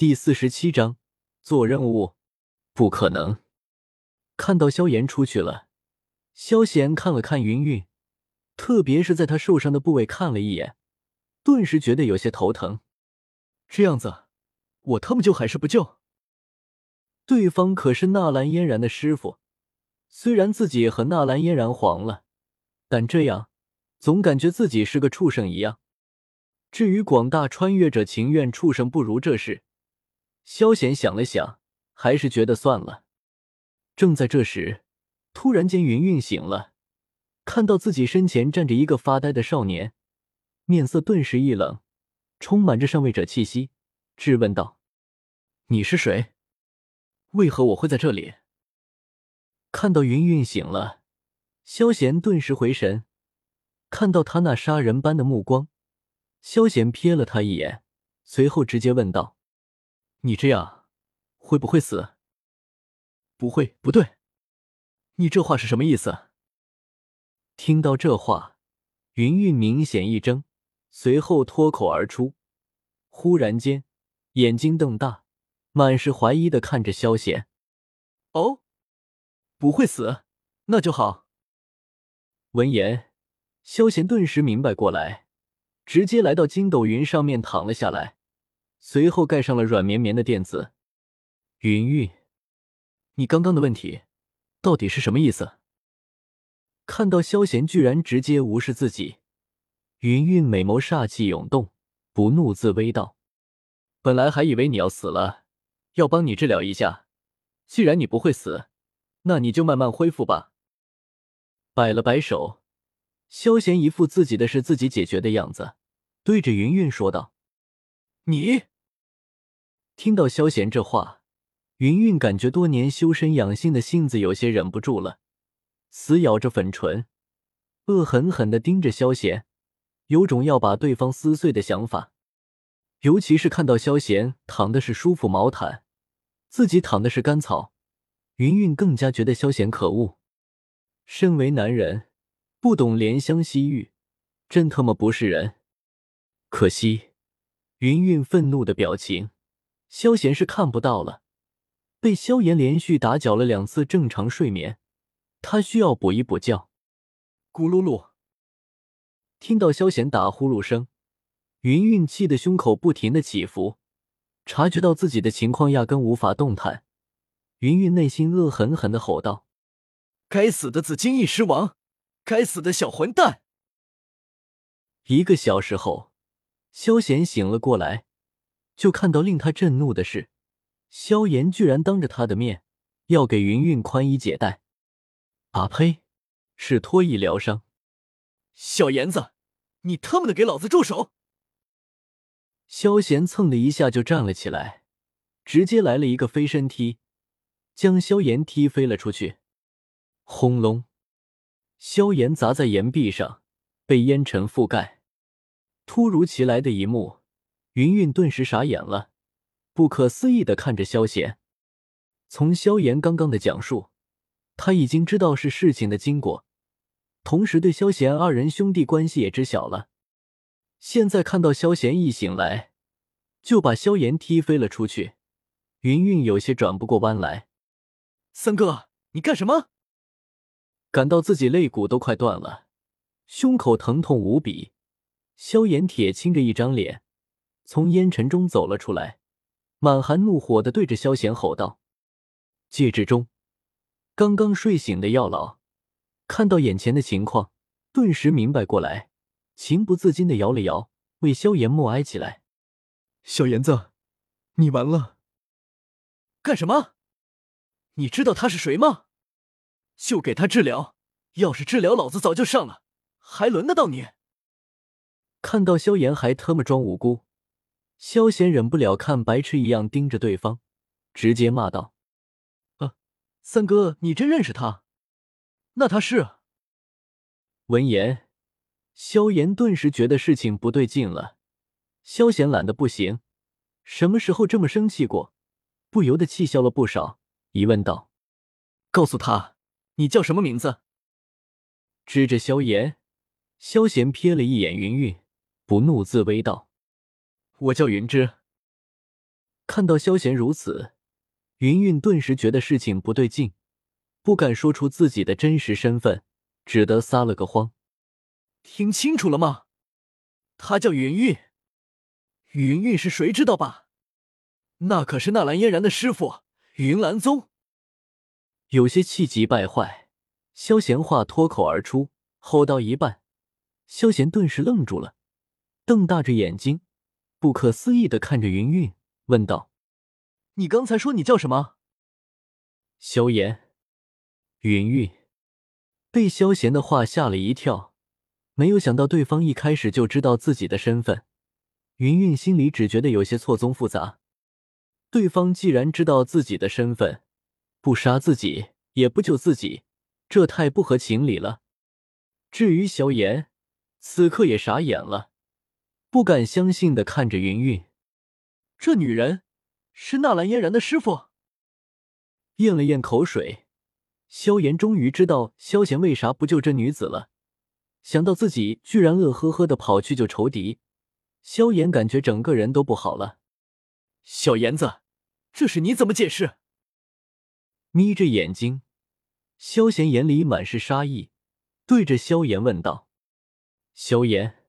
第四十七章做任务，不可能。看到萧炎出去了，萧炎看了看云云，特别是在他受伤的部位看了一眼，顿时觉得有些头疼。这样子，我他妈救还是不救？对方可是纳兰嫣然的师傅，虽然自己和纳兰嫣然黄了，但这样总感觉自己是个畜生一样。至于广大穿越者情愿畜生不如这事。萧贤想了想，还是觉得算了。正在这时，突然间云云醒了，看到自己身前站着一个发呆的少年，面色顿时一冷，充满着上位者气息，质问道：“你是谁？为何我会在这里？”看到云云醒了，萧贤顿时回神，看到他那杀人般的目光，萧贤瞥了他一眼，随后直接问道。你这样会不会死？不会，不对，你这话是什么意思？听到这话，云云明显一怔，随后脱口而出，忽然间眼睛瞪大，满是怀疑的看着萧贤。哦，不会死，那就好。闻言，萧贤顿时明白过来，直接来到筋斗云上面躺了下来。随后盖上了软绵绵的垫子。云云，你刚刚的问题到底是什么意思？看到萧贤居然直接无视自己，云云美眸煞气涌动，不怒自威道：“本来还以为你要死了，要帮你治疗一下。既然你不会死，那你就慢慢恢复吧。”摆了摆手，萧贤一副自己的事自己解决的样子，对着云云说道：“你。”听到萧贤这话，云云感觉多年修身养性的性子有些忍不住了，死咬着粉唇，恶狠狠地盯着萧贤，有种要把对方撕碎的想法。尤其是看到萧贤躺的是舒服毛毯，自己躺的是干草，云云更加觉得萧贤可恶。身为男人，不懂怜香惜玉，真他妈不是人。可惜，云云愤怒的表情。萧贤是看不到了，被萧炎连续打搅了两次正常睡眠，他需要补一补觉。咕噜噜，听到萧贤打呼噜声，云云气的胸口不停的起伏，察觉到自己的情况压根无法动弹，云云内心恶狠狠的吼道：“该死的紫金翼狮王，该死的小混蛋！”一个小时后，萧贤醒了过来。就看到令他震怒的是，萧炎居然当着他的面要给云云宽衣解带，啊呸，是脱衣疗伤。小炎子，你他妈的给老子住手！萧炎蹭的一下就站了起来，直接来了一个飞身踢，将萧炎踢飞了出去。轰隆，萧炎砸在岩壁上，被烟尘覆盖。突如其来的一幕。云云顿时傻眼了，不可思议的看着萧贤。从萧炎刚刚的讲述，他已经知道是事情的经过，同时对萧贤二人兄弟关系也知晓了。现在看到萧贤一醒来就把萧炎踢飞了出去，云云有些转不过弯来。三哥，你干什么？感到自己肋骨都快断了，胸口疼痛无比，萧炎铁青着一张脸。从烟尘中走了出来，满含怒火的对着萧贤吼道：“戒指中，刚刚睡醒的药老看到眼前的情况，顿时明白过来，情不自禁的摇了摇，为萧炎默哀起来。小炎子，你完了！干什么？你知道他是谁吗？就给他治疗，要是治疗，老子早就上了，还轮得到你？看到萧炎还特么装无辜。萧贤忍不了看白痴一样盯着对方，直接骂道：“啊，三哥，你真认识他？那他是……”闻言，萧炎顿时觉得事情不对劲了。萧贤懒得不行，什么时候这么生气过？不由得气消了不少，疑问道：“告诉他，你叫什么名字？”指着萧炎，萧贤瞥了一眼云云，不怒自威道。我叫云芝。看到萧贤如此，云云顿时觉得事情不对劲，不敢说出自己的真实身份，只得撒了个谎。听清楚了吗？他叫云云。云云是谁知道吧？那可是纳兰嫣然的师傅云岚宗。有些气急败坏，萧贤话脱口而出，吼到一半，萧贤顿时愣住了，瞪大着眼睛，不可思议的看着云云，问道：“你刚才说你叫什么？”萧炎。云云被萧炎的话吓了一跳，没有想到对方一开始就知道自己的身份。云云心里只觉得有些错综复杂。对方既然知道自己的身份，不杀自己也不救自己，这太不合情理了。至于萧炎，此刻也傻眼了，不敢相信的看着云云，这女人是纳兰嫣然的师傅。咽了咽口水，萧炎终于知道萧贤为啥不救这女子了。想到自己居然乐呵呵的跑去救仇敌，萧炎感觉整个人都不好了。小炎子，这事你怎么解释？眯着眼睛，萧贤眼里满是杀意，对着萧炎问道：“萧炎，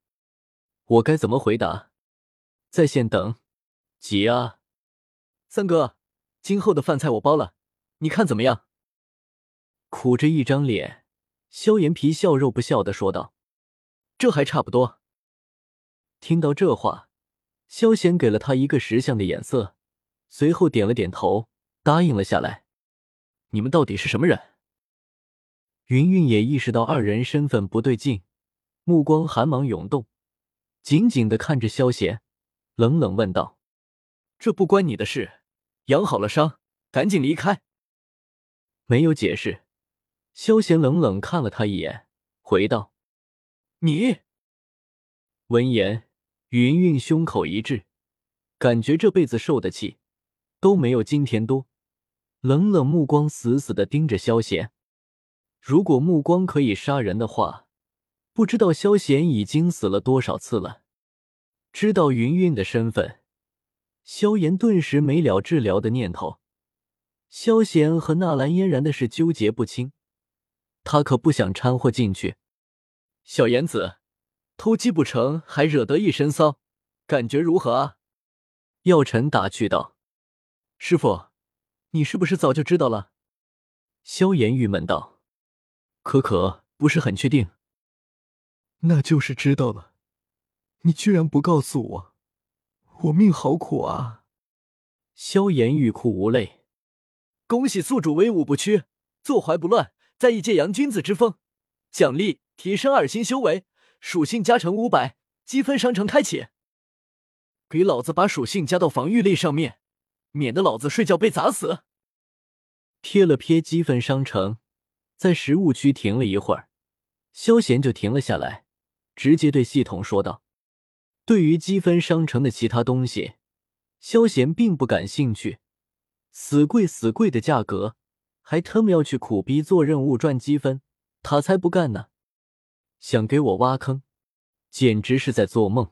我该怎么回答？在线等，急啊！三哥，今后的饭菜我包了，你看怎么样？”苦着一张脸，萧炎皮笑肉不笑的说道：“这还差不多。”听到这话，萧贤给了他一个识相的眼色，随后点了点头，答应了下来。你们到底是什么人？云云也意识到二人身份不对劲，目光寒芒涌动，紧紧的看着萧贤，冷冷问道：“这不关你的事，养好了伤，赶紧离开。”没有解释，萧贤冷冷看了他一眼，回道：“你。”闻言，云云胸口一滞，感觉这辈子受的气都没有今天多。冷冷目光死死的盯着萧贤。如果目光可以杀人的话，不知道萧贤已经死了多少次了。知道云云的身份，萧炎顿时没了治疗的念头。萧贤和纳兰嫣然的事纠结不清，他可不想掺和进去。小炎子，偷鸡不成还惹得一身骚，感觉如何啊？药尘打趣道：“师傅。”你是不是早就知道了？萧炎郁闷道：“可可不是很确定。”那就是知道了。你居然不告诉我，我命好苦啊！萧炎欲哭无泪。恭喜宿主威武不屈，坐怀不乱，在意借扬君子之风。奖励提升二星修为，属性加成五百，积分商城开启。给老子把属性加到防御力上面。免得老子睡觉被砸死。瞥了瞥积分商城，在食物区停了一会儿，萧贤就停了下来，直接对系统说道：“对于积分商城的其他东西，萧贤并不感兴趣，死贵死贵的价格，还他妈要去苦逼做任务赚积分，他才不干呢！想给我挖坑，简直是在做梦。”